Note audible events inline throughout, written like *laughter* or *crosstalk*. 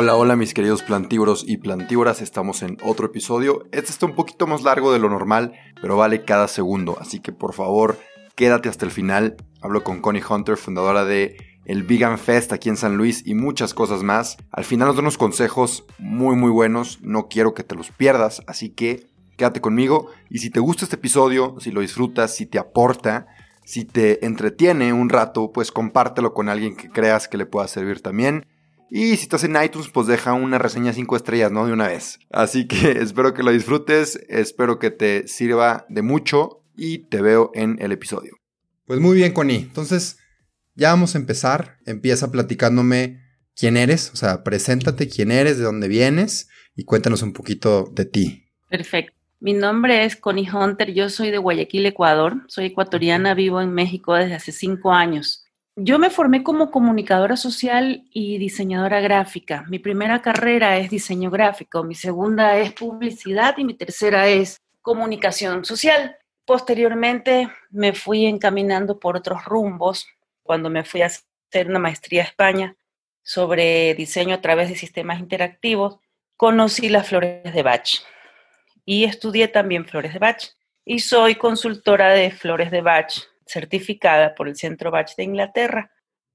Hola, hola mis queridos plantívoros y plantívoras, estamos en otro episodio. Este está un poquito más largo de lo normal, pero vale cada segundo, así que por favor quédate hasta el final. Hablo con Connie Hunter, fundadora de el Vegan Fest aquí en San Luis y muchas cosas más. Al final nos da unos consejos muy muy buenos, no quiero que te los pierdas, así que quédate conmigo y si te gusta este episodio, si lo disfrutas, si te aporta, si te entretiene un rato, pues compártelo con alguien que creas que le pueda servir también. Y si estás en iTunes, pues deja una reseña 5 estrellas, ¿no? De una vez. Así que *laughs* espero que lo disfrutes, espero que te sirva de mucho y te veo en el episodio. Pues muy bien, Connie. Entonces, ya vamos a empezar. Empieza platicándome quién eres, o sea, preséntate quién eres, de dónde vienes y cuéntanos un poquito de ti. Perfecto. Mi nombre es Connie Hunter, yo soy de Guayaquil, Ecuador, soy ecuatoriana, vivo en México desde hace cinco años. Yo me formé como comunicadora social y diseñadora gráfica. Mi primera carrera es diseño gráfico, mi segunda es publicidad y mi tercera es comunicación social. Posteriormente me fui encaminando por otros rumbos cuando me fui a hacer una maestría a España sobre diseño a través de sistemas interactivos. Conocí las flores de Bach y estudié también flores de Bach y soy consultora de flores de Bach certificada por el Centro Bach de Inglaterra.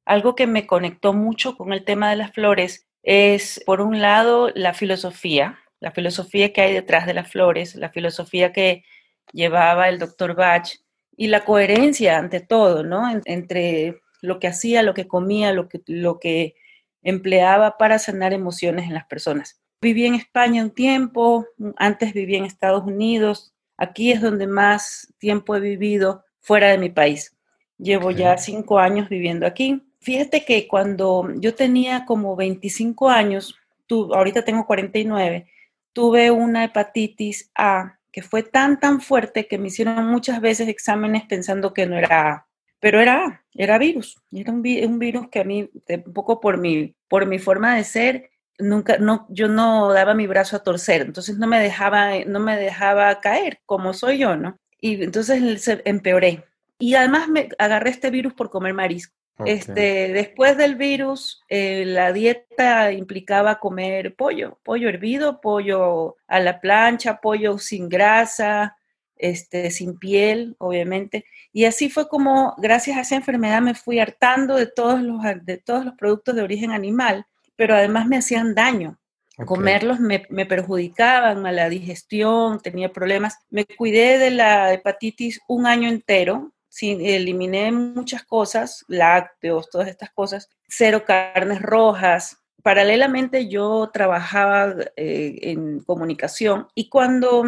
Algo que me conectó mucho con el tema de las flores es, por un lado, la filosofía, la filosofía que hay detrás de las flores, la filosofía que llevaba el doctor Bach y la coherencia ante todo, ¿no? entre lo que hacía, lo que comía, lo que, lo que empleaba para sanar emociones en las personas. Viví en España un tiempo, antes viví en Estados Unidos, aquí es donde más tiempo he vivido fuera de mi país. Llevo ya cinco años viviendo aquí. Fíjate que cuando yo tenía como 25 años, ahorita tengo 49, tuve una hepatitis A que fue tan, tan fuerte que me hicieron muchas veces exámenes pensando que no era A. Pero era A, era virus. Era un, virus que a mí, un poco por mi, por mi forma de ser, nunca, no, yo no daba mi brazo a torcer, entonces no me dejaba, no me dejaba caer como soy yo, ¿no? Y entonces empeoré. Y además me agarré este virus por comer marisco. Este, después del virus, eh, la dieta implicaba comer pollo, pollo hervido, pollo a la plancha, pollo sin grasa, este, sin piel, obviamente. Y así fue como, gracias a esa enfermedad, me fui hartando de todos los, de todos los productos de origen animal, pero además me hacían daño. Comerlos me, perjudicaban, mala digestión, tenía problemas. Me cuidé de la hepatitis un año entero, eliminé muchas cosas, lácteos, todas estas cosas, cero carnes rojas. Paralelamente yo trabajaba eh, en comunicación y cuando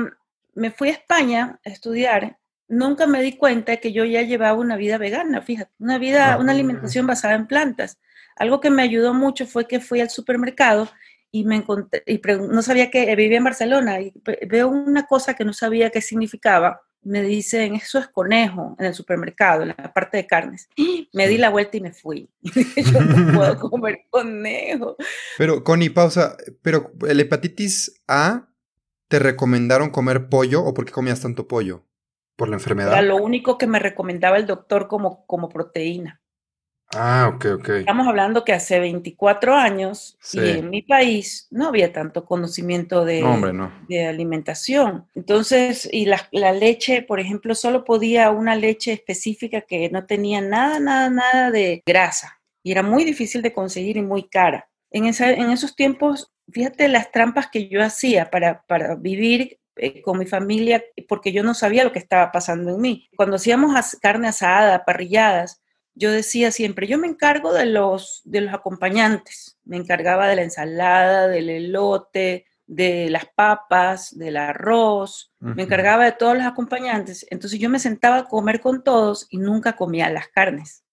me fui a España a estudiar, nunca me di cuenta que yo ya llevaba una vida vegana, fíjate, una vida, una alimentación basada en plantas. Algo que me ayudó mucho fue que fui al supermercado y me encontré, y no sabía que vivía en Barcelona, y veo una cosa que no sabía qué significaba. Me dicen, eso es conejo en el supermercado, en la parte de carnes. Me di la vuelta y me fui. *laughs* Yo no puedo *laughs* comer conejo. Pero, Connie, pausa. Pero, ¿el hepatitis A te recomendaron comer pollo o por qué comías tanto pollo? ¿Por la enfermedad? Era lo único que me recomendaba el doctor como, como proteína. Ah, ok, ok. Estamos hablando que hace 24 años y en mi país no había tanto conocimiento de, de alimentación. Entonces, y la, la, leche, por ejemplo, solo podía una leche específica que no tenía nada, nada, nada de grasa. Y era muy difícil de conseguir y muy cara. En, esa, en esos tiempos, fíjate las trampas que yo hacía para, para vivir eh, con mi familia, porque yo no sabía lo que estaba pasando en mí. Cuando hacíamos carne asada, parrilladas, yo decía siempre, yo me encargo de los, de los acompañantes, me encargaba de la ensalada, del elote, de las papas, del arroz, me encargaba de todos los acompañantes. Entonces yo me sentaba a comer con todos y nunca comía las carnes.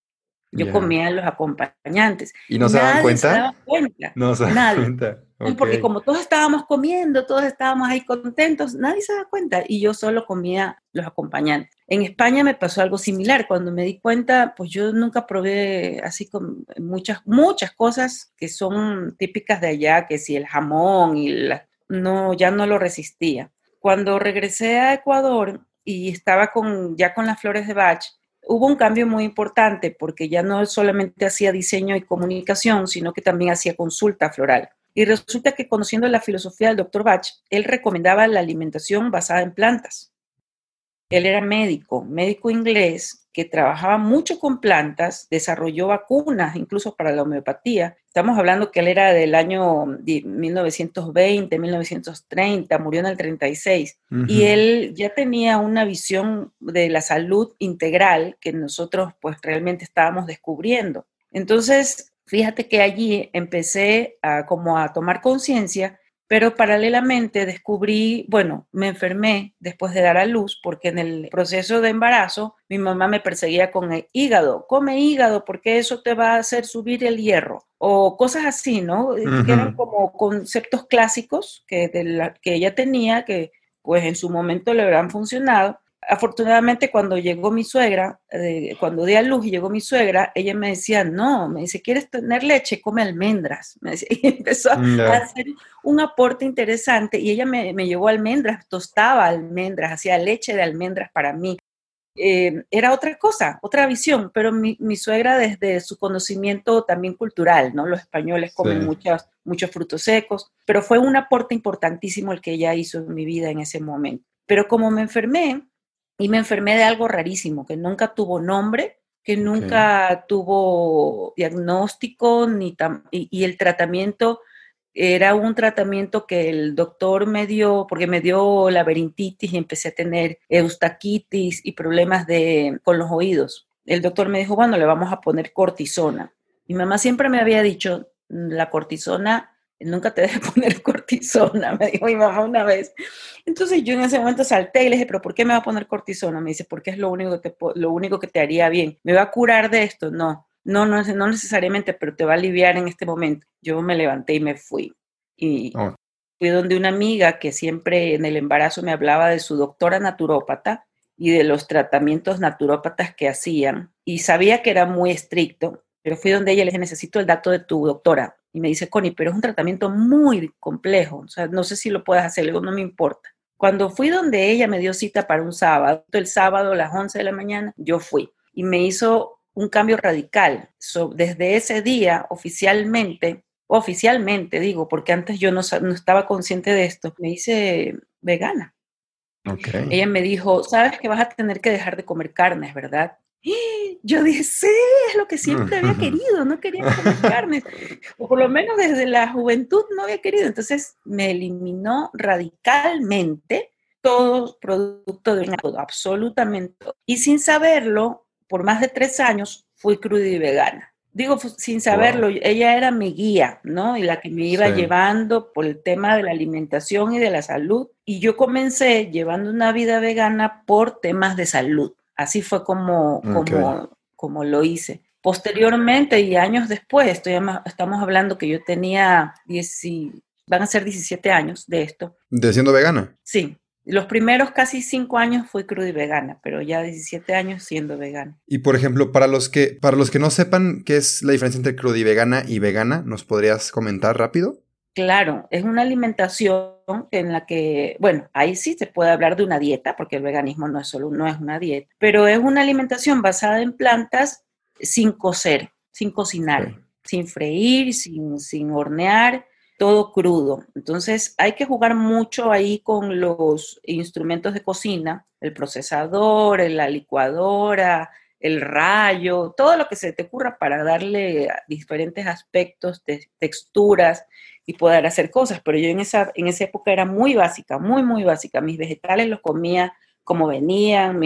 Yo comía los acompañantes. ¿Y no se daban cuenta? Se daba cuenta. No se daban cuenta. Porque como todos estábamos comiendo, todos estábamos ahí contentos, nadie se da cuenta y yo solo comía los acompañantes. En España me pasó algo similar. Cuando me di cuenta, pues yo nunca probé así con muchas, muchas cosas que son típicas de allá, que si el jamón y la, no, ya no lo resistía. Cuando regresé a Ecuador y estaba con, ya con las flores de Bach, hubo un cambio muy importante porque ya no solamente hacía diseño y comunicación, sino que también hacía consulta floral. Y resulta que conociendo la filosofía del doctor Bach, él recomendaba la alimentación basada en plantas. Él era médico, médico inglés, que trabajaba mucho con plantas, desarrolló vacunas incluso para la homeopatía. Estamos hablando que él era del año 1920, 1930, murió en el 36. Y él ya tenía una visión de la salud integral que nosotros pues realmente estábamos descubriendo. Entonces, fíjate que allí empecé a como a tomar conciencia pero paralelamente descubrí, bueno, me enfermé después de dar a luz porque en el proceso de embarazo mi mamá me perseguía con el hígado, come hígado porque eso te va a hacer subir el hierro o cosas así, ¿no? Que eran como conceptos clásicos que, que ella tenía que pues en su momento le habrán funcionado afortunadamente cuando llegó mi suegra, eh, cuando di a luz y llegó mi suegra, ella me decía, no, me dice, ¿quieres tener leche? Come almendras. Me *laughs* y empezó mm, a hacer un aporte interesante y ella me, me llevó almendras, tostaba almendras, hacía leche de almendras para mí. Eh, era otra cosa, otra visión, pero mi, mi, suegra desde su conocimiento también cultural, ¿no? Los españoles comen muchos, muchos frutos secos, pero fue un aporte importantísimo el que ella hizo en mi vida en ese momento. Pero como me enfermé, y me enfermé de algo rarísimo, que nunca tuvo nombre, que nunca tuvo diagnóstico ni y, el tratamiento era un tratamiento que el doctor me dio, porque me dio laberintitis y empecé a tener eustaquitis y problemas de, con los oídos. El doctor me dijo, bueno, le vamos a poner cortisona. Mi mamá siempre me había dicho, la cortisona nunca te *laughs* debes poner cortisona, me dijo mi mamá una vez. Entonces yo en ese momento salté y le dije, pero ¿por qué me va a poner cortisona? Me dice, porque es lo único que te, lo único que te haría bien. ¿Me va a curar de esto? No, no, no, no necesariamente, pero te va a aliviar en este momento. Yo me levanté y me fui. Y oh. fui donde una amiga que siempre en el embarazo me hablaba de su doctora naturópata y de los tratamientos naturópatas que hacían. Y sabía que era muy estricto, pero fui donde ella le dije, necesito el dato de tu doctora. Y me dice, Connie, pero es un tratamiento muy complejo, o sea, no sé si lo puedes hacer, luego no me importa. Cuando fui donde ella me dio cita para un sábado, el sábado a las 11 de la mañana, yo fui y me hizo un cambio radical. desde ese día, oficialmente, oficialmente digo, porque antes yo no, no estaba consciente de esto, me hice vegana. Okay. Ella me dijo, sabes que vas a tener que dejar de comer carnes, ¿verdad? *gasps* Yo dije, sí, es lo que siempre había *laughs* querido, no quería comer carne, *laughs* o por lo menos desde la juventud no había querido. Entonces me eliminó radicalmente todo producto de todo, absolutamente. Y sin saberlo, por más de tres años fui cruda y vegana. Digo, sin saberlo, ella era mi guía, ¿no? Y la que me iba llevando por el tema de la alimentación y de la salud. Y yo comencé llevando una vida vegana por temas de salud Así fue como, como, como lo hice. Posteriormente y años después, estoy, estamos hablando que yo tenía 10, van a ser 17 años de esto. ¿De siendo vegana? Sí. Los primeros casi 5 años fui cruda y vegana, pero ya 17 años siendo vegana. Y por ejemplo, para los que, para los que no sepan qué es la diferencia entre cruda y vegana y vegana, ¿nos podrías comentar rápido? Claro, es una alimentación en la que, bueno, ahí sí se puede hablar de una dieta, porque el veganismo no es solo no es una dieta, pero es una alimentación basada en plantas sin cocer. sin cocinar, sin freír, sin, sin hornear, todo crudo. Entonces hay que jugar mucho ahí con los instrumentos de cocina, el procesador, la licuadora, el rayo, todo lo que se te ocurra para darle diferentes aspectos, texturas y poder hacer cosas. Pero yo en esa, en esa época era muy básica, muy, muy básica. Mis vegetales los comía como venían,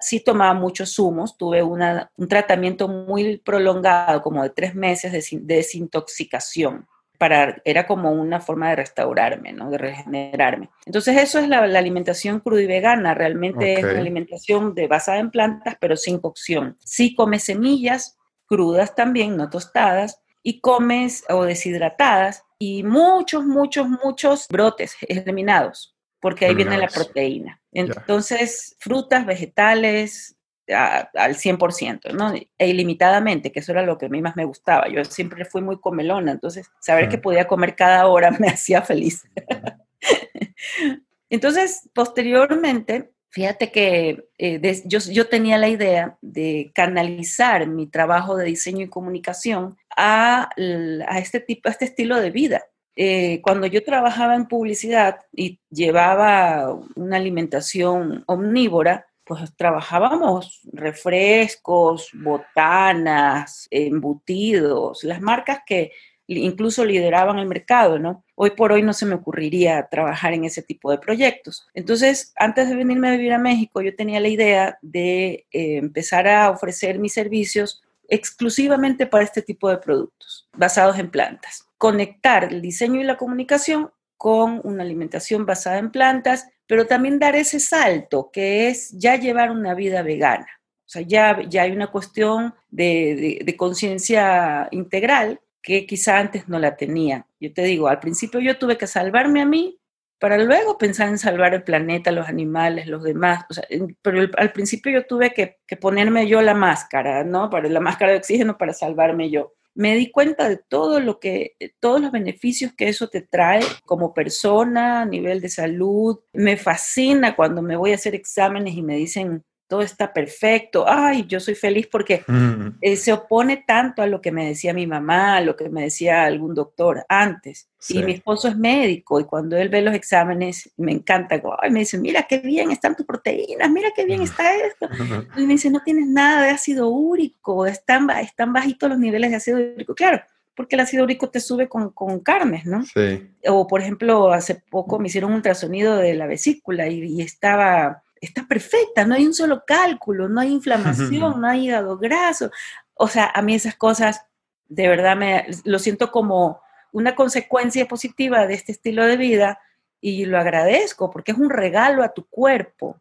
sí tomaba muchos zumos, tuve una, un tratamiento muy prolongado, como de tres meses de, desintoxicación. Para, era como una forma de restaurarme, ¿no? de regenerarme. Entonces eso es la, alimentación cruda y vegana, realmente es una alimentación de, basada en plantas, pero sin cocción. Sí comes semillas crudas también, no tostadas, y comes o deshidratadas y muchos, muchos, muchos brotes eliminados porque ahí viene la proteína. Entonces, frutas, vegetales, al 100%, ¿no? E ilimitadamente, que eso era lo que a mí más me gustaba. Yo siempre fui muy comelona, entonces saber que podía comer cada hora *laughs* me hacía feliz. *laughs* entonces, posteriormente, fíjate que eh, yo, yo, tenía la idea de canalizar mi trabajo de diseño y comunicación a, este tipo, a este estilo de vida. Eh, cuando yo trabajaba en publicidad y llevaba una alimentación omnívora, pues trabajábamos refrescos, botanas, embutidos, las marcas que incluso lideraban el mercado, ¿no? Hoy por hoy no se me ocurriría trabajar en ese tipo de proyectos. Entonces, antes de venirme a vivir a México, yo tenía la idea de eh, empezar a ofrecer mis servicios exclusivamente para este tipo de productos, basados en plantas conectar el diseño y la comunicación con una alimentación basada en plantas, pero también dar ese salto que es ya llevar una vida vegana. O sea, ya, ya hay una cuestión de, de, conciencia integral que quizá antes no la tenía. Yo te digo, al principio yo tuve que salvarme a mí para luego pensar en salvar el planeta, los animales, los demás. O sea, pero al principio yo tuve que, que, ponerme yo la máscara, ¿no? Para la máscara de oxígeno para salvarme yo me di cuenta de todo lo que, todos los beneficios que eso te trae como persona, a nivel de salud. Me fascina cuando me voy a hacer exámenes y me dicen, todo está perfecto, ay, yo soy feliz porque mm. eh, se opone tanto a lo que me decía mi mamá, a lo que me decía algún doctor antes. Y mi esposo es médico y cuando él ve los exámenes me encanta, ay, me dice, mira qué bien están tus proteínas, mira qué bien está esto. *laughs* Y me dice, no tienes nada de ácido úrico, están, están bajitos los niveles de ácido úrico. Claro, porque el ácido úrico te sube con, con carnes, ¿no? Sí. O, por ejemplo, hace poco me hicieron un ultrasonido de la vesícula y, y estaba está perfecta, no hay un solo cálculo, no hay inflamación, *laughs* no hay hígado graso. O sea, a mí esas cosas de verdad me lo siento como una consecuencia positiva de este estilo de vida y lo agradezco porque es un regalo a tu cuerpo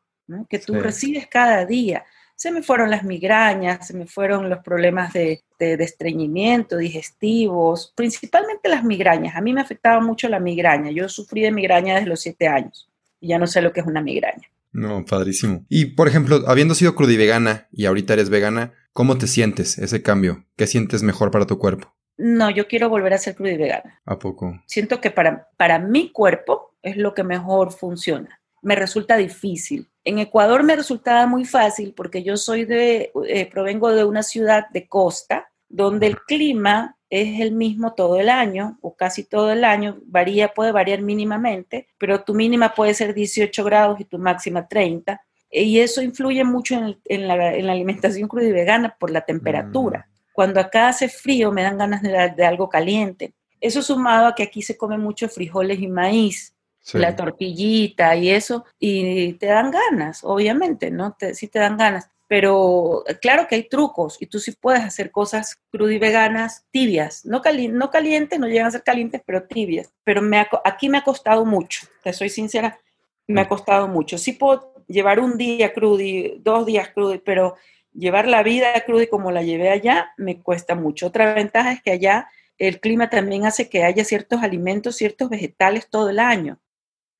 que tú recibes cada día. Se me fueron las migrañas, se me fueron los problemas de, de, de, estreñimiento, digestivos, principalmente las migrañas. A mí me afectaba mucho la migraña. Yo sufrí de migraña desde los siete años y ya no sé lo que es una migraña. No, padrísimo. Y por ejemplo, habiendo sido vegana y ahorita eres vegana, ¿cómo te sientes ese cambio? ¿Qué sientes mejor para tu cuerpo? No, yo quiero volver a ser vegana. ¿A poco? Siento que para, para mi cuerpo es lo que mejor funciona. Me resulta difícil. En Ecuador me resultaba muy fácil porque yo soy de, eh, provengo de una ciudad de costa donde el clima es el mismo todo el año o casi todo el año, varía, puede variar mínimamente, pero tu mínima puede ser 18 grados y tu máxima 30. Y eso influye mucho en, la, alimentación cruda y vegana por la temperatura. Mm. Cuando acá hace frío me dan ganas de, algo caliente. Eso sumado a que aquí se come mucho frijoles y maíz, la tortillita y eso, y te dan ganas, obviamente, ¿no? Te, sí te dan ganas pero eh, claro que hay trucos y tú sí puedes hacer cosas crudas y veganas tibias, no, no calientes, no llegan a ser calientes, pero tibias. Pero me aquí me ha costado mucho, te soy sincera, me ha costado mucho. Sí puedo llevar un día crudo y dos días crudo, pero llevar la vida cruda y como la llevé allá me cuesta mucho. Otra ventaja es que allá el clima también hace que haya ciertos alimentos, ciertos vegetales todo el año,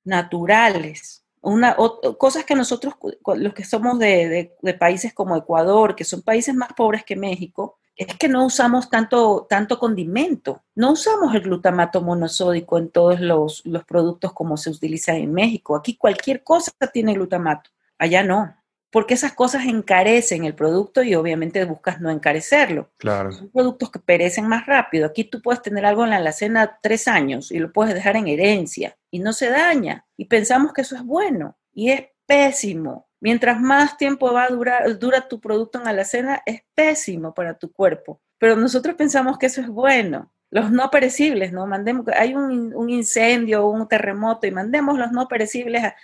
naturales una, cosas que nosotros, los que somos de, países como Ecuador, que son países más pobres que México, es que no usamos tanto, tanto condimento. No usamos el glutamato monosódico en todos los, los productos como se utiliza en México. Aquí cualquier cosa tiene glutamato. Allá no. Porque esas cosas encarecen el producto y obviamente buscas no encarecerlo. Claro. Son productos que perecen más rápido. Aquí tú puedes tener algo en la alacena tres años y lo puedes dejar en herencia y no se daña. Y pensamos que eso es bueno y es pésimo. Mientras más tiempo va a durar, dura tu producto en la alacena, es pésimo para tu cuerpo. Pero nosotros pensamos que eso es bueno los no perecibles, ¿no? Mandemos, hay un, un incendio, un terremoto y mandemos los no perecibles. A,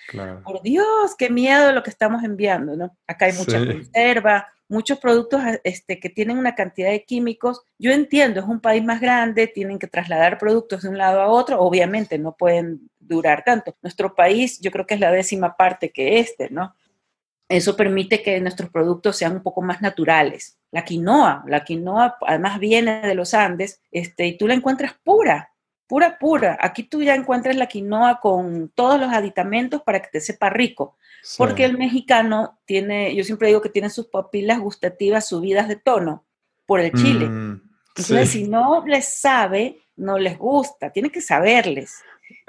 Por Dios, qué miedo lo que estamos enviando, ¿no? Acá hay mucha conserva, muchos productos este, que tienen una cantidad de químicos. Yo entiendo, es un país más grande, tienen que trasladar productos de un lado a otro, obviamente no pueden durar tanto. Nuestro país yo creo que es la décima parte que este, ¿no? Eso permite que nuestros productos sean un poco más naturales. La quinoa, la quinoa además viene de los Andes, este, y tú la encuentras pura, pura, pura. Aquí tú ya encuentras la quinoa con todos los aditamentos para que te sepa rico. Porque el mexicano tiene, yo siempre digo que tiene sus papilas gustativas subidas de tono por el chile. Mm, Entonces, si no les sabe, no les gusta, tiene que saberles.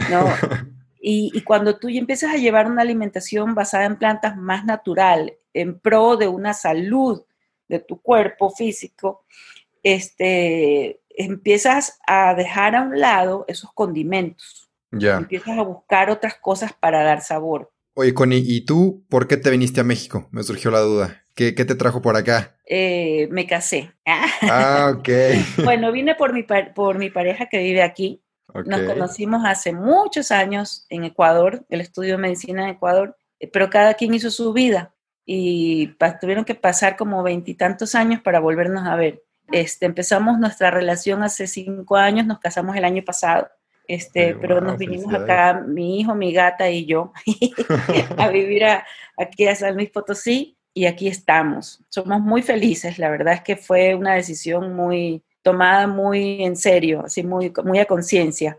¿no? *laughs* Y, cuando tú ya empiezas a llevar una alimentación basada en plantas más natural, en pro de una salud de tu cuerpo físico, este, empiezas a dejar a un lado esos condimentos. Ya. Empiezas a buscar otras cosas para dar sabor. Oye, Connie, ¿y tú por qué te viniste a México? Me surgió la duda. ¿Qué, te trajo por acá? Eh, me casé. Ah, ok. *laughs* bueno, vine por mi, por mi pareja que vive aquí. Nos conocimos hace muchos años en Ecuador, el estudio de medicina en Ecuador, eh, pero cada quien hizo su vida y tuvieron que pasar como veintitantos años para volvernos a ver. Este, empezamos nuestra relación hace cinco años, nos casamos el año pasado, este, pero nos vinimos acá, mi hijo, mi gata y yo, *laughs* a vivir aquí a San Luis Potosí y aquí estamos. Somos muy felices, la verdad es que fue una decisión muy, tomada muy en serio, así muy, muy a conciencia.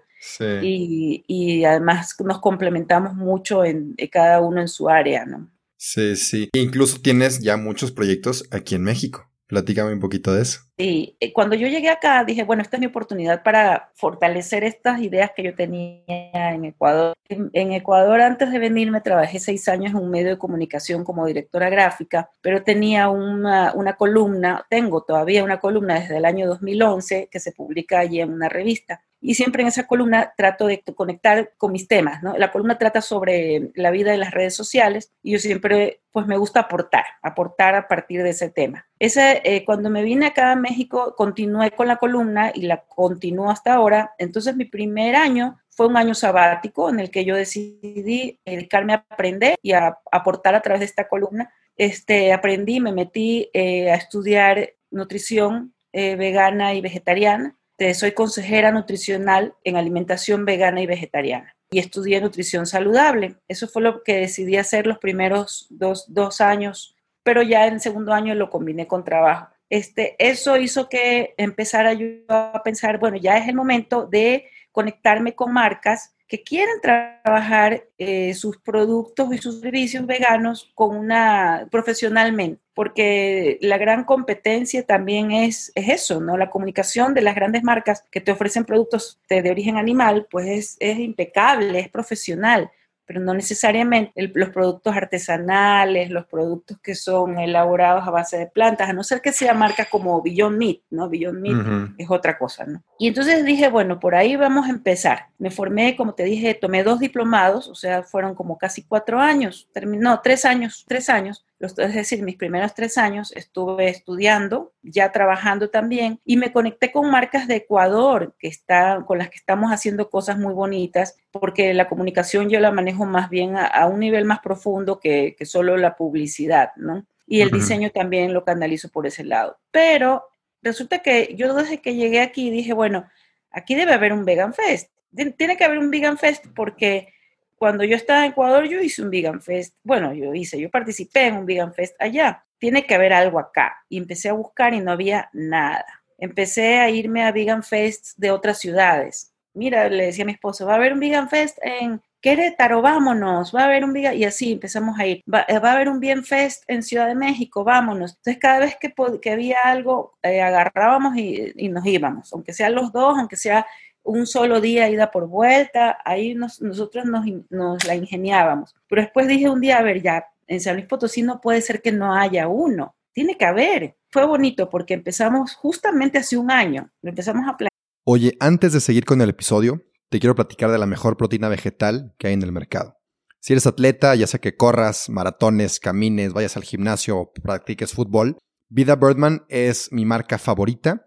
Y, y, además nos complementamos mucho en, cada uno en su área, ¿no? Sí, sí. Incluso tienes ya muchos proyectos aquí en México. Platícame un poquito de eso. Sí, eh, cuando yo llegué acá dije, bueno, esta es mi oportunidad para fortalecer estas ideas que yo tenía en Ecuador. En, Ecuador, antes de venirme, trabajé seis años en un medio de comunicación como directora gráfica, pero tenía una, una columna, tengo todavía una columna desde el año 2011 que se publica allí en una revista y siempre en esa columna trato de conectar con mis temas, ¿no? La columna trata sobre la vida de las redes sociales y yo siempre, pues me gusta aportar, aportar a partir de ese tema. Ese, eh, cuando me vine acá a México, continué con la columna y la continúo hasta ahora. Entonces mi primer año fue un año sabático en el que yo decidí dedicarme a aprender y a aportar a través de esta columna. Este, aprendí, me metí eh, a estudiar nutrición eh, vegana y vegetariana este, soy consejera nutricional en alimentación vegana y vegetariana y estudié nutrición saludable. Eso fue lo que decidí hacer los primeros dos, años, pero ya en segundo año lo combiné con trabajo. Este, eso hizo que empezara yo a pensar, bueno, ya es el momento de conectarme con marcas que quieren trabajar eh, sus productos y sus servicios veganos con una profesionalmente, porque la gran competencia también es, es eso, ¿no? La comunicación de las grandes marcas que te ofrecen productos de, origen animal, pues es, es impecable, es profesional pero no necesariamente los productos artesanales, los productos que son elaborados a base de plantas, a no ser que sea marca como Beyond Meat, ¿no? Beyond Meat es otra cosa, ¿no? Y entonces dije, bueno, por ahí vamos a empezar. Me formé, como te dije, tomé dos diplomados, o sea, fueron como casi cuatro años, no, tres años, tres años es decir, mis primeros tres años estuve estudiando, ya trabajando también, y me conecté con marcas de Ecuador que está, con las que estamos haciendo cosas muy bonitas, porque la comunicación yo la manejo más bien a, un nivel más profundo que, solo la publicidad, ¿no? Y el diseño también lo canalizo por ese lado. Pero resulta que yo desde que llegué aquí dije, bueno, aquí debe haber un Vegan Fest. Tiene que haber un Vegan Fest porque cuando yo estaba en Ecuador, yo hice un Vegan Fest. Bueno, yo hice, yo participé en un Vegan Fest allá. Tiene que haber algo acá. Y empecé a buscar y no había nada. Empecé a irme a Vegan Fest de otras ciudades. Mira, le decía a mi esposo, va a haber un Vegan Fest en Querétaro, vámonos, va a haber un Vegan, y así empezamos a ir, va, a haber un Vegan Fest en Ciudad de México, vámonos. Entonces cada vez que, había algo, eh, agarrábamos y, y, nos íbamos, aunque sean los dos, aunque sea un solo día ida por vuelta, ahí nosotros nos, la ingeniábamos. Pero después dije un día, a ver, ya, en San Luis Potosí no puede ser que no haya uno, tiene que haber. Fue bonito porque empezamos justamente hace un año, lo empezamos a planear. Oye, antes de seguir con el episodio, te quiero platicar de la mejor proteína vegetal que hay en el mercado. Si eres atleta, ya sea que corras, maratones, camines, vayas al gimnasio o practiques fútbol, Vida Birdman es mi marca favorita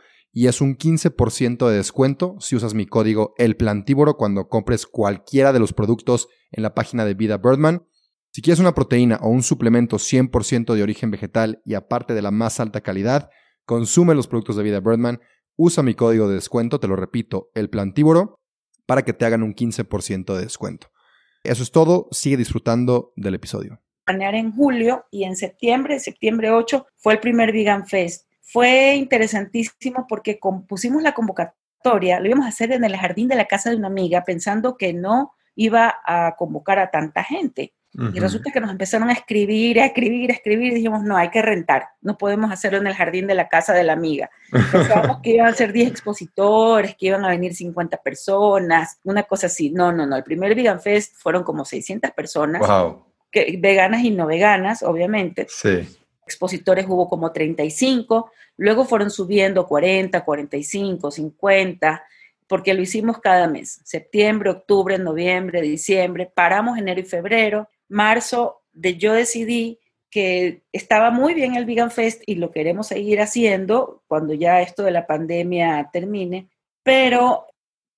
y es un 15% de descuento si usas mi código El Plantívoro cuando compres cualquiera de los productos en la página de Vida Birdman. Si quieres una proteína o un suplemento 100% de origen vegetal y aparte de la más alta calidad, consume los productos de Vida Birdman, usa mi código de descuento, te lo repito, El Plantívoro, para que te hagan un 15% de descuento. Eso es todo, sigue disfrutando del episodio. Planear en julio y en septiembre, septiembre 8, fue el primer Vegan Fest fue interesantísimo porque compusimos la convocatoria, lo íbamos a hacer en el jardín de la casa de una amiga, pensando que no iba a convocar a tanta gente. Y resulta que nos empezaron a escribir, a escribir, a escribir, y dijimos, no, hay que rentar, no podemos hacerlo en el jardín de la casa de la amiga. Pensábamos que iban a ser 10 expositores, que iban a venir 50 personas, una cosa así. No, no, no, el primer Vegan Fest fueron como 600 personas, que, veganas y no veganas, obviamente. Sí expositores hubo como 35, luego fueron subiendo 40, 45, 50, porque lo hicimos cada mes, septiembre, octubre, noviembre, diciembre, paramos enero y febrero, marzo, de, yo decidí que estaba muy bien el Vegan Fest y lo queremos seguir haciendo cuando ya esto de la pandemia termine, pero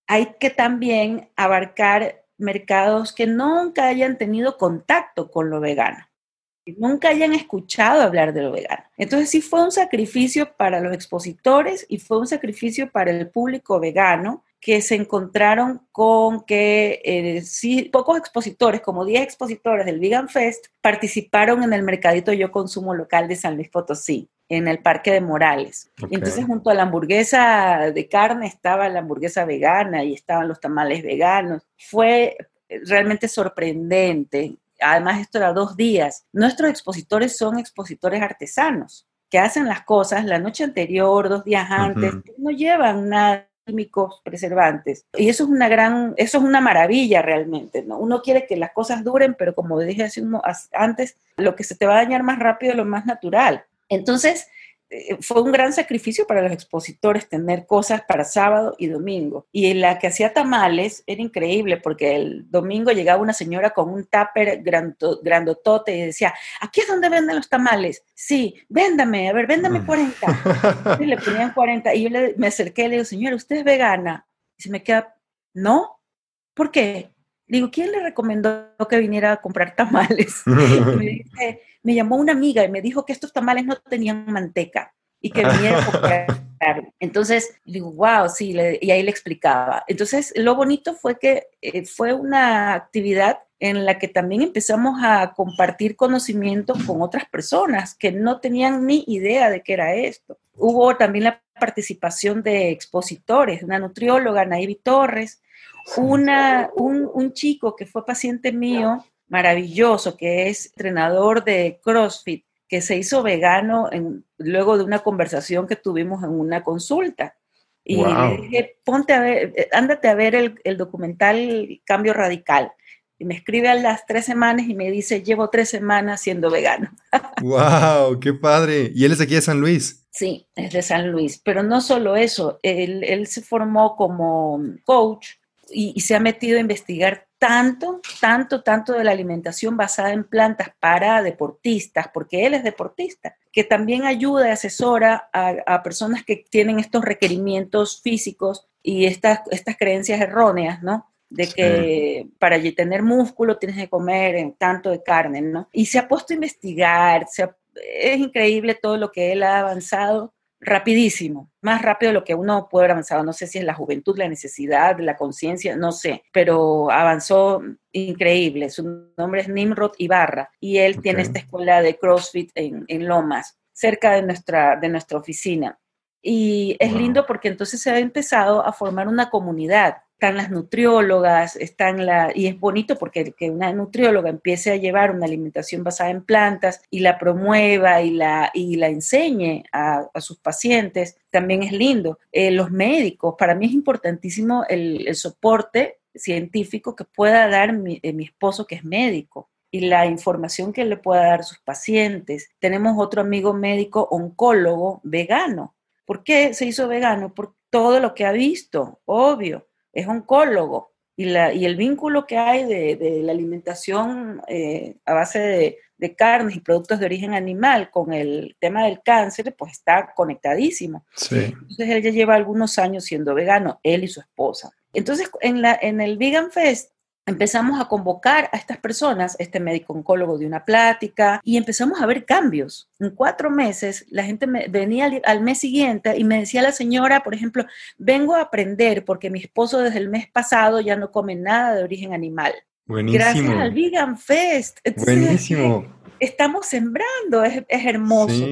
hay que también abarcar mercados que nunca hayan tenido contacto con lo vegano nunca hayan escuchado hablar de lo vegano. Entonces sí fue un sacrificio para los expositores y fue un sacrificio para el público vegano que se encontraron con que eh, sí, pocos expositores, como 10 expositores del Vegan Fest, participaron en el mercadito Yo Consumo Local de San Luis Potosí, en el Parque de Morales. Entonces junto a la hamburguesa de carne estaba la hamburguesa vegana y estaban los tamales veganos. Fue realmente sorprendente además esto era dos días. Nuestros expositores son expositores artesanos que hacen las cosas la noche anterior, dos días antes, no llevan nada químicos preservantes. Y eso es una gran, eso es una maravilla realmente, ¿no? Uno quiere que las cosas duren, pero como dije antes, lo que se te va a dañar más rápido es lo más natural. Entonces, fue un gran sacrificio para los expositores tener cosas para sábado y domingo. Y la que hacía tamales era increíble porque el domingo llegaba una señora con un tupper grandotote y decía, aquí es donde venden los tamales. Sí, véndame, a ver, véndame 40. Mm. Y *laughs* le ponían 40 y yo me acerqué y le digo, señora, ¿usted es vegana? Y se me queda, no, ¿por qué? Digo, ¿quién le recomendó que viniera a comprar tamales? *laughs* me, llamó una amiga y me dijo que estos tamales no tenían manteca y que viniera a comprar. *laughs* Entonces, digo, wow, sí, y ahí le explicaba. Entonces, lo bonito fue que eh, fue una actividad en la que también empezamos a compartir conocimiento con otras personas que no tenían ni idea de qué era esto. Hubo también la participación de expositores, una nutrióloga, Naivi Torres, una, un, chico que fue paciente mío, maravilloso, que es entrenador de CrossFit, que se hizo vegano luego de una conversación que tuvimos en una consulta. Y le dije, ponte a ver, eh, ándate a ver el, el, documental Cambio Radical. Y me escribe a las tres semanas y me dice, llevo tres semanas siendo vegano. *laughs* ¡Wow! ¡Qué padre! ¿Y él es aquí de San Luis? Sí, es de San Luis. Pero no solo eso, él, él se formó como coach y, se ha metido a investigar tanto, tanto, tanto de la alimentación basada en plantas para deportistas, porque él es deportista, que también ayuda y asesora a, personas que tienen estos requerimientos físicos y estas, estas creencias erróneas, ¿no? de que para tener músculo tienes que comer tanto de carne, ¿no? Y se ha puesto a investigar, es increíble todo lo que él ha avanzado rapidísimo, más rápido de lo que uno puede haber avanzado. No sé si es la juventud, la necesidad, la conciencia, no sé, pero avanzó increíble. Su nombre es Nimrod Ibarra y él tiene esta escuela de CrossFit en, Lomas. cerca de nuestra, de nuestra oficina. Y es lindo porque entonces se ha empezado a formar una comunidad. Están las nutriólogas, están la, y es bonito porque que una nutrióloga empiece a llevar una alimentación basada en plantas y la promueva y la, y la enseñe a, sus pacientes, también es lindo. Eh, los médicos, para mí es importantísimo el, soporte científico que pueda dar mi, eh, mi esposo que es médico y la información que le pueda dar a sus pacientes. Tenemos otro amigo médico oncólogo vegano ¿Por qué se hizo vegano? Por todo lo que ha visto, obvio, es oncólogo. Y, la, y el vínculo que hay de, la alimentación eh, a base de, de, carnes y productos de origen animal con el tema del cáncer, pues está conectadísimo. Entonces él ya lleva algunos años siendo vegano, él y su esposa. Entonces en, la, en el Vegan Fest empezamos a convocar a estas personas, este médico oncólogo de una plática, y empezamos a ver cambios. En cuatro meses, la gente me, venía al, mes siguiente y me decía la señora, por ejemplo, vengo a aprender porque mi esposo desde el mes pasado ya no come nada de origen animal. Buenísimo. Gracias al Vegan Fest. Buenísimo. Estamos sembrando, es, hermoso.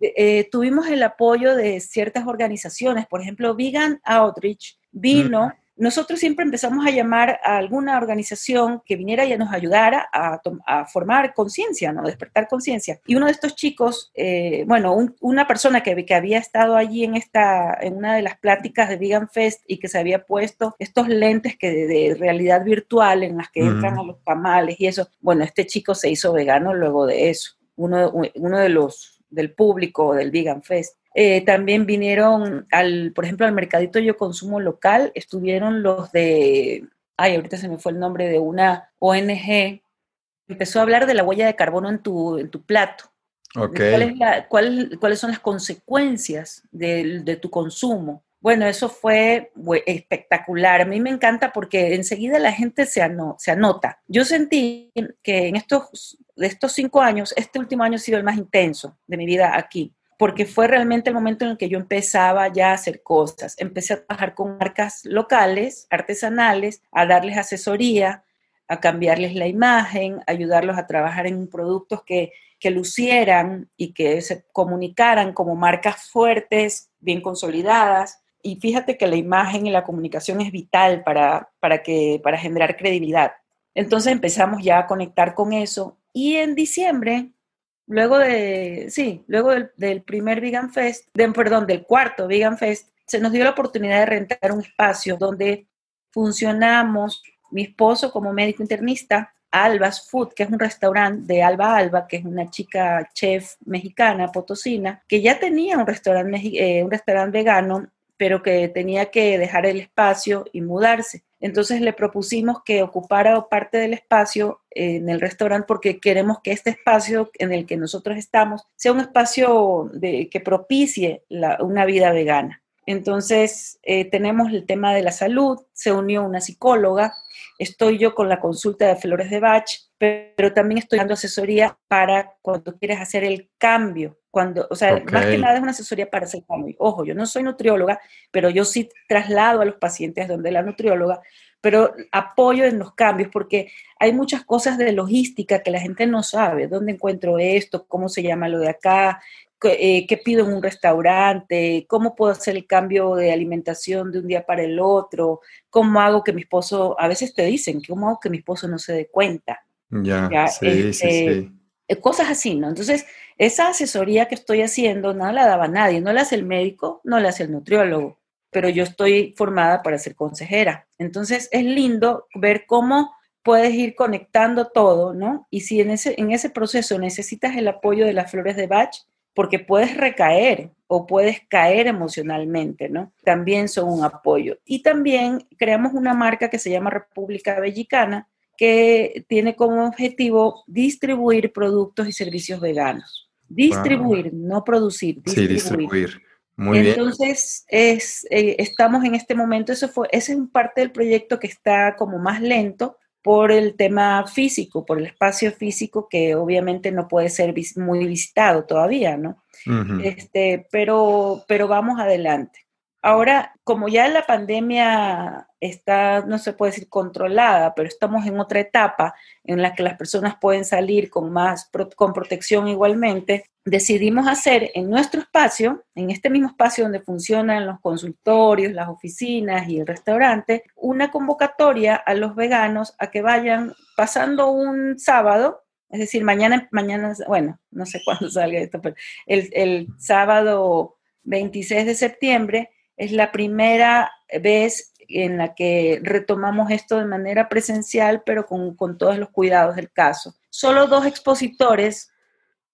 Eh, tuvimos el apoyo de ciertas organizaciones, por ejemplo, Vegan Outreach vino nosotros siempre empezamos a llamar a alguna organización que viniera y nos ayudara a, formar conciencia, ¿no? despertar conciencia. Y uno de estos chicos, eh, bueno, una persona que, que, había estado allí en, esta, en una de las pláticas de Vegan Fest y que se había puesto estos lentes que de, realidad virtual en las que entran a los tamales y eso, bueno, este chico se hizo vegano luego de eso. Uno, uno de los del público del Vegan Fest. Eh, también vinieron, al, por ejemplo, al Mercadito Yo Consumo Local, estuvieron los de, ay, ahorita se me fue el nombre de una ONG, empezó a hablar de la huella de carbono en tu, en tu plato. Okay. ¿Cuáles son las consecuencias de, de tu consumo? Bueno, eso fue espectacular. A mí me encanta porque enseguida la gente se, se anota. Yo sentí que en estos, de estos cinco años, este último año ha sido el más intenso de mi vida aquí porque fue realmente el momento en el que yo empezaba ya a hacer cosas. Empecé a trabajar con marcas locales, artesanales, a darles asesoría, a cambiarles la imagen, ayudarlos a trabajar en productos que, que lucieran y que se comunicaran como marcas fuertes, bien consolidadas. Y fíjate que la imagen y la comunicación es vital para, para, que, para generar credibilidad. Entonces empezamos ya a conectar con eso. Y en diciembre luego de, sí, luego del, primer Vegan Fest, perdón, del cuarto Vegan Fest, se nos dio la oportunidad de rentar un espacio donde funcionamos, mi esposo como médico internista, Alba's Food, que es un restaurante de Alba Alba, que es una chica chef mexicana, potosina, que ya tenía un restaurante, eh, un restaurante vegano, pero que tenía que dejar el espacio y mudarse. Entonces le propusimos que ocupara parte del espacio en el restaurante porque queremos que este espacio en el que nosotros estamos sea un espacio que propicie una vida vegana. Entonces eh, tenemos el tema de la salud, se unió una psicóloga, estoy yo con la consulta de Flores de Bach, pero también estoy dando asesoría para cuando quieres hacer el cambio. Cuando, o sea, más que nada es una asesoría para hacer cambio. Ojo, yo no soy nutrióloga, pero yo sí traslado a los pacientes donde la nutrióloga, pero apoyo en los cambios porque hay muchas cosas de logística que la gente no sabe. ¿Dónde encuentro esto? ¿Cómo se llama lo de acá? Eh, qué pido en un restaurante, cómo puedo hacer el cambio de alimentación de un día para el otro, cómo hago que mi esposo, a veces te dicen, cómo hago que mi esposo no se dé cuenta. Ya, sí, sí, este, sí. Eh, cosas así, ¿no? Entonces, esa asesoría que estoy haciendo no la daba nadie, no la hace el médico, no la hace el nutriólogo, pero yo estoy formada para ser consejera. Entonces, es lindo ver cómo puedes ir conectando todo, ¿no? Y si en ese, en ese proceso necesitas el apoyo de las flores de Bach, porque puedes recaer o puedes caer emocionalmente, ¿no? También son un apoyo. Y también creamos una marca que se llama República Bellicana, que tiene como objetivo distribuir productos y servicios veganos. Distribuir, no producir. Distribuir. Sí, distribuir. Muy Entonces, Es, eh, estamos en este momento, eso fue, ese es un parte del proyecto que está como más lento, por el tema físico, por el espacio físico que obviamente no puede ser muy visitado todavía, ¿no? este, pero, pero vamos adelante. Ahora, como ya la pandemia está, no se puede decir controlada, pero estamos en otra etapa en la que las personas pueden salir con más, con protección igualmente, decidimos hacer en nuestro espacio, en este mismo espacio donde funcionan los consultorios, las oficinas y el restaurante, una convocatoria a los veganos a que vayan pasando un sábado es decir, mañana, mañana, bueno, no sé *laughs* cuándo salga esto, pero el, el, sábado 26 de septiembre es la primera vez en la que retomamos esto de manera presencial, pero con, con todos los cuidados del caso. Solo dos expositores,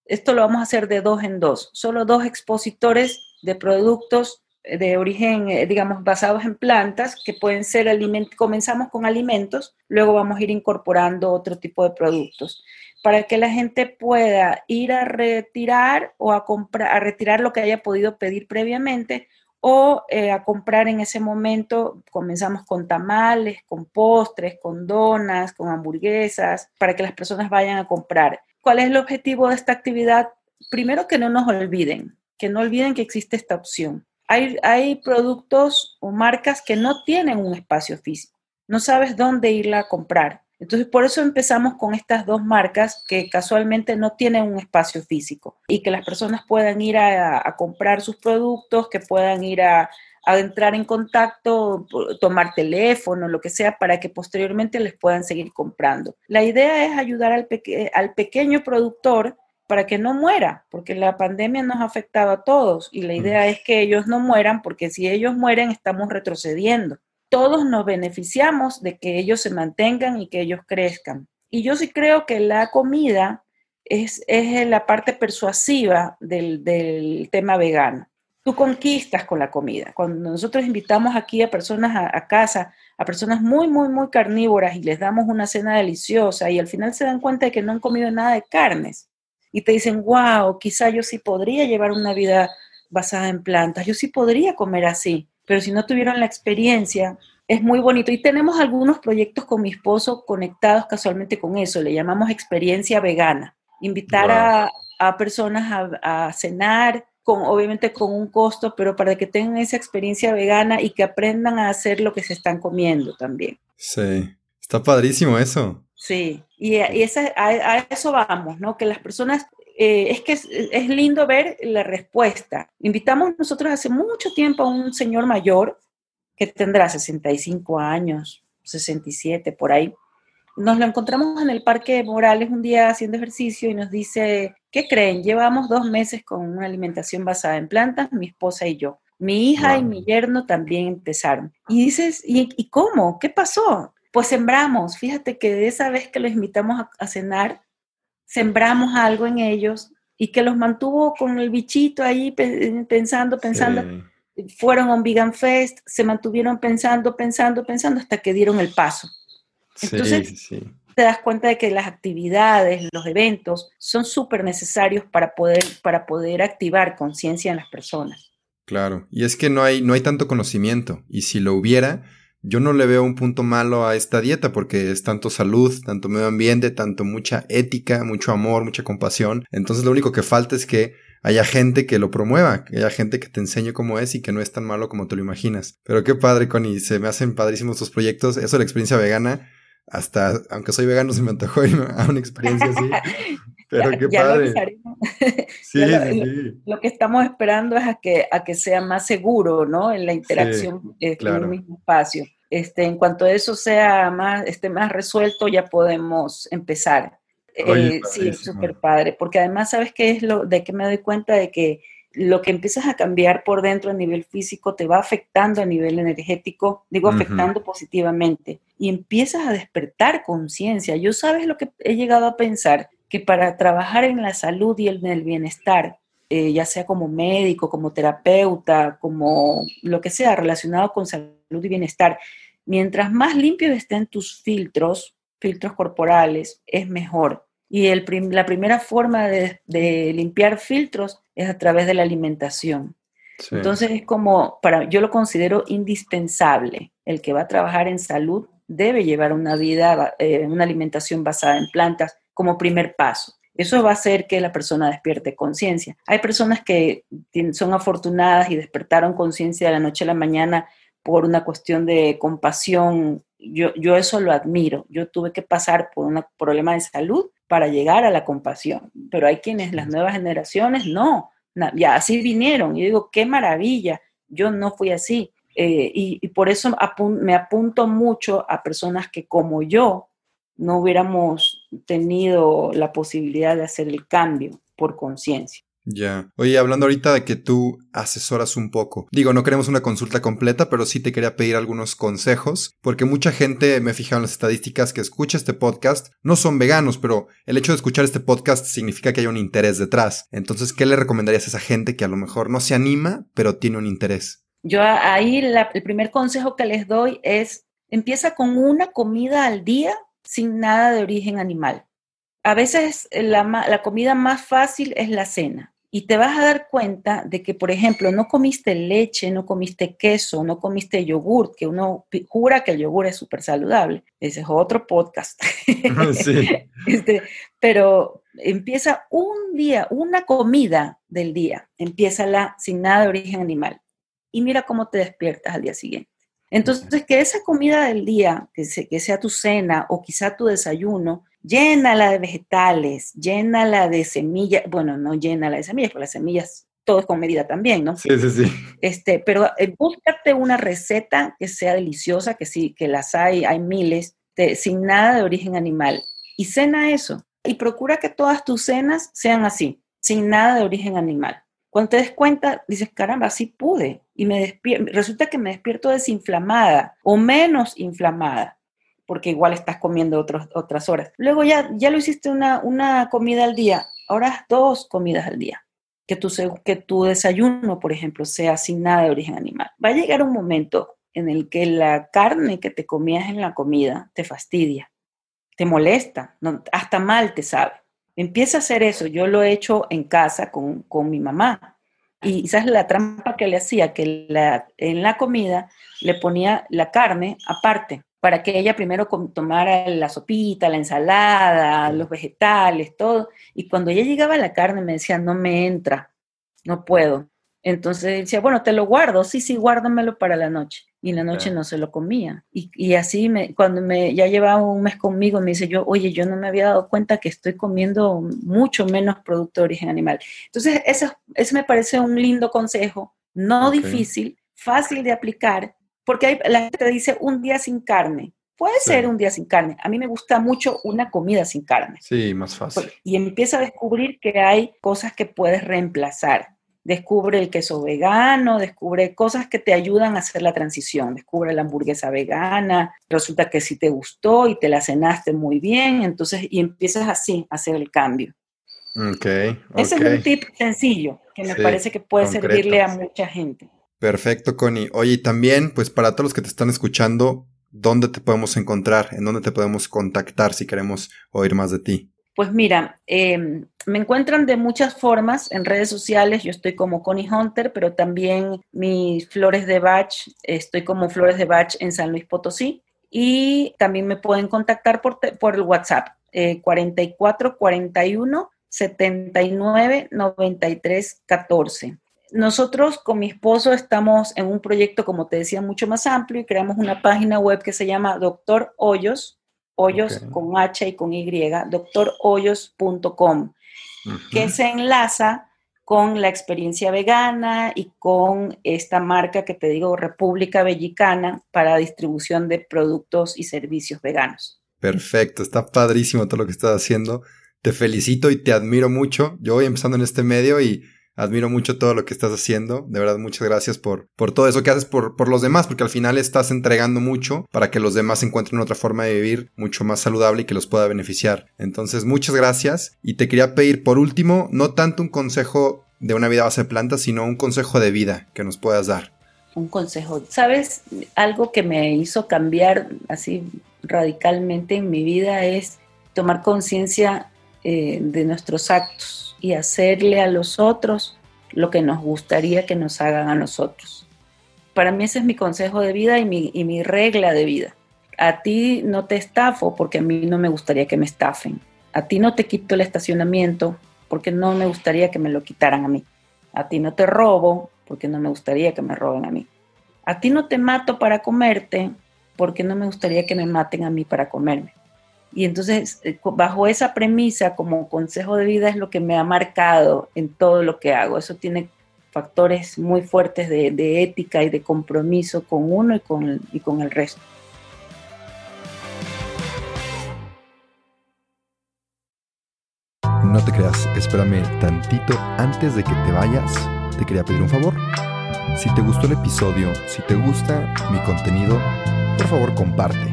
esto lo vamos a hacer de dos en dos, solo dos expositores de productos de origen, eh, digamos, basados en plantas, que pueden ser alimentos, comenzamos con alimentos, luego vamos a ir incorporando otro tipo de productos, para que la gente pueda ir a retirar o a comprar, a retirar lo que haya podido pedir previamente o eh, a comprar en ese momento. Comenzamos con tamales, con postres, con donas, con hamburguesas, para que las personas vayan a comprar. ¿Cuál es el objetivo de esta actividad? Primero que no nos olviden, que no olviden que existe esta opción. Hay, hay productos o marcas que no tienen un espacio físico. No sabes dónde irla a comprar. Entonces, por eso empezamos con estas dos marcas que casualmente no tienen un espacio físico y que las personas puedan ir a, comprar sus productos, que puedan ir a, entrar en contacto, tomar teléfono, lo que sea, para que posteriormente les puedan seguir comprando. La idea es ayudar al, al pequeño productor para que no muera, porque la pandemia nos ha afectado a todos y la idea es que ellos no mueran, porque si ellos mueren estamos retrocediendo todos nos beneficiamos de que ellos se mantengan y que ellos crezcan. Y yo sí creo que la comida es, es la parte persuasiva del, del, tema vegano. Tú conquistas con la comida. Cuando nosotros invitamos aquí a personas a, a casa, a personas muy, muy, muy carnívoras y les damos una cena deliciosa y al final se dan cuenta de que no han comido nada de carnes y te dicen, wow, quizá yo sí podría llevar una vida basada en plantas, yo sí podría comer así pero si no tuvieron la experiencia, es muy bonito. Y tenemos algunos proyectos con mi esposo conectados casualmente con eso, le llamamos experiencia vegana. Invitar a, personas a, cenar, con, obviamente con un costo, pero para que tengan esa experiencia vegana y que aprendan a hacer lo que se están comiendo también. Sí, está padrísimo eso. Sí, y, a, eso vamos, ¿no? Que las personas eh, es que es, lindo ver la respuesta. Invitamos nosotros hace mucho tiempo a un señor mayor que tendrá 65 años, 67 por ahí. Nos lo encontramos en el Parque Morales un día haciendo ejercicio y nos dice, ¿qué creen? Llevamos dos meses con una alimentación basada en plantas, mi esposa y yo. Mi hija y mi yerno también empezaron. Y dices, ¿y, cómo? ¿Qué pasó? Pues sembramos. Fíjate que de esa vez que los invitamos a cenar, sembramos algo en ellos y que los mantuvo con el bichito ahí pensando, pensando. Fueron a un Vegan Fest, se mantuvieron pensando, pensando, pensando hasta que dieron el paso. Entonces, te das cuenta de que las actividades, los eventos son súper necesarios para poder, para poder activar conciencia en las personas. Claro, y es que no hay, no hay tanto conocimiento, y si lo hubiera, yo no le veo un punto malo a esta dieta porque es tanto salud, tanto medio ambiente, tanto mucha ética, mucho amor, mucha compasión. Entonces lo único que falta es que haya gente que lo promueva, que haya gente que te enseñe cómo es y que no es tan malo como te lo imaginas. Pero qué padre, Connie, se me hacen padrísimos tus proyectos. Eso de la experiencia vegana, hasta, aunque soy vegano, se me antojó *laughs* irme a una experiencia así. *laughs* Pero qué padre. *laughs* sí, lo, sí, sí. Lo, que estamos esperando es a que, a que sea más seguro, ¿no? En la interacción este, en el mismo espacio. Este, en cuanto eso sea más, esté más resuelto, ya podemos empezar. Eh, sí, súper padre, porque además, ¿sabes qué es lo de que me doy cuenta de que lo que empiezas a cambiar por dentro a nivel físico te va afectando a nivel energético, digo afectando positivamente, y empiezas a despertar conciencia. Yo sabes lo que he llegado a pensar, que para trabajar en la salud y en el bienestar, eh, ya sea como médico, como terapeuta, como lo que sea relacionado con salud y bienestar, Mientras más limpios estén tus filtros, filtros corporales, es mejor. Y el la primera forma de, limpiar filtros es a través de la alimentación. Entonces es como, para, yo lo considero indispensable. El que va a trabajar en salud debe llevar una vida, eh, una alimentación basada en plantas como primer paso. Eso va a hacer que la persona despierte conciencia. Hay personas que son afortunadas y despertaron conciencia de la noche a la mañana por una cuestión de compasión. Yo, yo eso lo admiro. Yo tuve que pasar por un problema de salud para llegar a la compasión, pero hay quienes, las nuevas generaciones, no, ya así vinieron. Y digo, qué maravilla, yo no fui así. Eh, y, por eso me apunto mucho a personas que como yo no hubiéramos tenido la posibilidad de hacer el cambio por conciencia. Ya. Oye, hablando ahorita de que tú asesoras un poco. Digo, no queremos una consulta completa, pero sí te quería pedir algunos consejos, porque mucha gente, me he fijado en las estadísticas, que escucha este podcast, no son veganos, pero el hecho de escuchar este podcast significa que hay un interés detrás. Entonces, ¿qué le recomendarías a esa gente que a lo mejor no se anima, pero tiene un interés? Yo ahí el primer consejo que les doy es, empieza con una comida al día sin nada de origen animal. A veces la, la comida más fácil es la cena y te vas a dar cuenta de que, por ejemplo, no comiste leche, no comiste queso, no comiste yogur, que uno jura que el yogur es súper saludable. Ese es otro podcast. *laughs* Sí. *laughs* Este, pero empieza un día, una comida del día, empieza la sin nada de origen animal. Y mira cómo te despiertas al día siguiente. Entonces, que esa comida del día, que, que sea tu cena o quizá tu desayuno, llénala de vegetales, llénala de semillas, bueno, no llénala de semillas, porque las semillas todo es con medida también, ¿no? Sí, sí, sí. Este, pero eh, búscate una receta que sea deliciosa, que sí, que las hay, hay miles, sin nada de origen animal. Y cena eso. Y procura que todas tus cenas sean así, sin nada de origen animal. Cuando te des cuenta, dices, caramba, sí pude. Y me resulta que me despierto desinflamada o menos inflamada porque igual estás comiendo otras horas. Luego ya, ya lo hiciste una, una comida al día, ahora dos comidas al día. Que tu, que tu desayuno, por ejemplo, sea sin nada de origen animal. Va a llegar un momento en el que la carne que te comías en la comida te fastidia, te molesta, hasta mal te sabe. Empieza a hacer eso. Yo lo he hecho en casa con, con mi mamá. Y sabes la trampa que le hacía, que la, en la comida le ponía la carne aparte para que ella primero tomara la sopita, la ensalada, los vegetales, todo. Y cuando ella llegaba a la carne me decía, no me entra, no puedo. Entonces decía, bueno, te lo guardo, sí, sí, guárdamelo para la noche. Y en la noche no se lo comía. Y, así, me, cuando me, ya llevaba un mes conmigo, me dice yo, oye, yo no me había dado cuenta que estoy comiendo mucho menos producto de origen animal. Entonces, eso, eso me parece un lindo consejo, no difícil, fácil de aplicar porque hay, la gente dice un día sin carne. Puede ser un día sin carne. A mí me gusta mucho una comida sin carne. Sí, más fácil. Y empieza a descubrir que hay cosas que puedes reemplazar. Descubre el queso vegano, descubre cosas que te ayudan a hacer la transición. Descubre la hamburguesa vegana. Resulta que sí te gustó y te la cenaste muy bien. Entonces, y empiezas así a hacer el cambio. Ok. Ese es un tip sencillo que me parece que puede servirle a mucha gente. Perfecto, Connie. Oye, y también, pues para todos los que te están escuchando, ¿dónde te podemos encontrar? ¿En dónde te podemos contactar si queremos oír más de ti? Pues mira, em, me encuentran de muchas formas en redes sociales. Yo estoy como Connie Hunter, pero también mis Flores de Bach, estoy como Flores de Bach en San Luis Potosí. Y también me pueden contactar por, por el WhatsApp, eh, 44 41 79 93 14. Nosotros con mi esposo estamos en un proyecto, como te decía, mucho más amplio y creamos una página web que se llama Doctor Hoyos, Hoyos con H y con Y, doctorhoyos.com, que se enlaza con la experiencia vegana y con esta marca que te digo, República Bellicana, para distribución de productos y servicios veganos. Perfecto, está padrísimo todo lo que estás haciendo. Te felicito y te admiro mucho. Yo voy empezando en este medio y Admiro mucho todo lo que estás haciendo. De verdad, muchas gracias por, por todo eso que haces por, por los demás, porque al final estás entregando mucho para que los demás encuentren otra forma de vivir mucho más saludable y que los pueda beneficiar. Entonces, muchas gracias. Y te quería pedir, por último, no tanto un consejo de una vida base de plantas, sino un consejo de vida que nos puedas dar. Un consejo. ¿Sabes? Algo que me hizo cambiar así radicalmente en mi vida es tomar conciencia eh, de nuestros actos y hacerle a los otros lo que nos gustaría que nos hagan a nosotros. Para mí ese es mi consejo de vida y mi, mi regla de vida. A ti no te estafo porque a mí no me gustaría que me estafen. a ti no te quito el estacionamiento porque no me gustaría que me lo quitaran a mí. A ti no te robo porque no me gustaría que me roben a mí. A ti no te mato para comerte porque no me gustaría que me maten a mí para comerme. Y entonces, eh, bajo esa premisa, como consejo de vida, es lo que me ha marcado en todo lo que hago. Eso tiene factores muy fuertes de, ética y de compromiso con uno y con, y con el resto. No te creas, espérame tantito antes de que te vayas. Te quería pedir un favor. Si te gustó el episodio, si te gusta mi contenido, por favor comparte.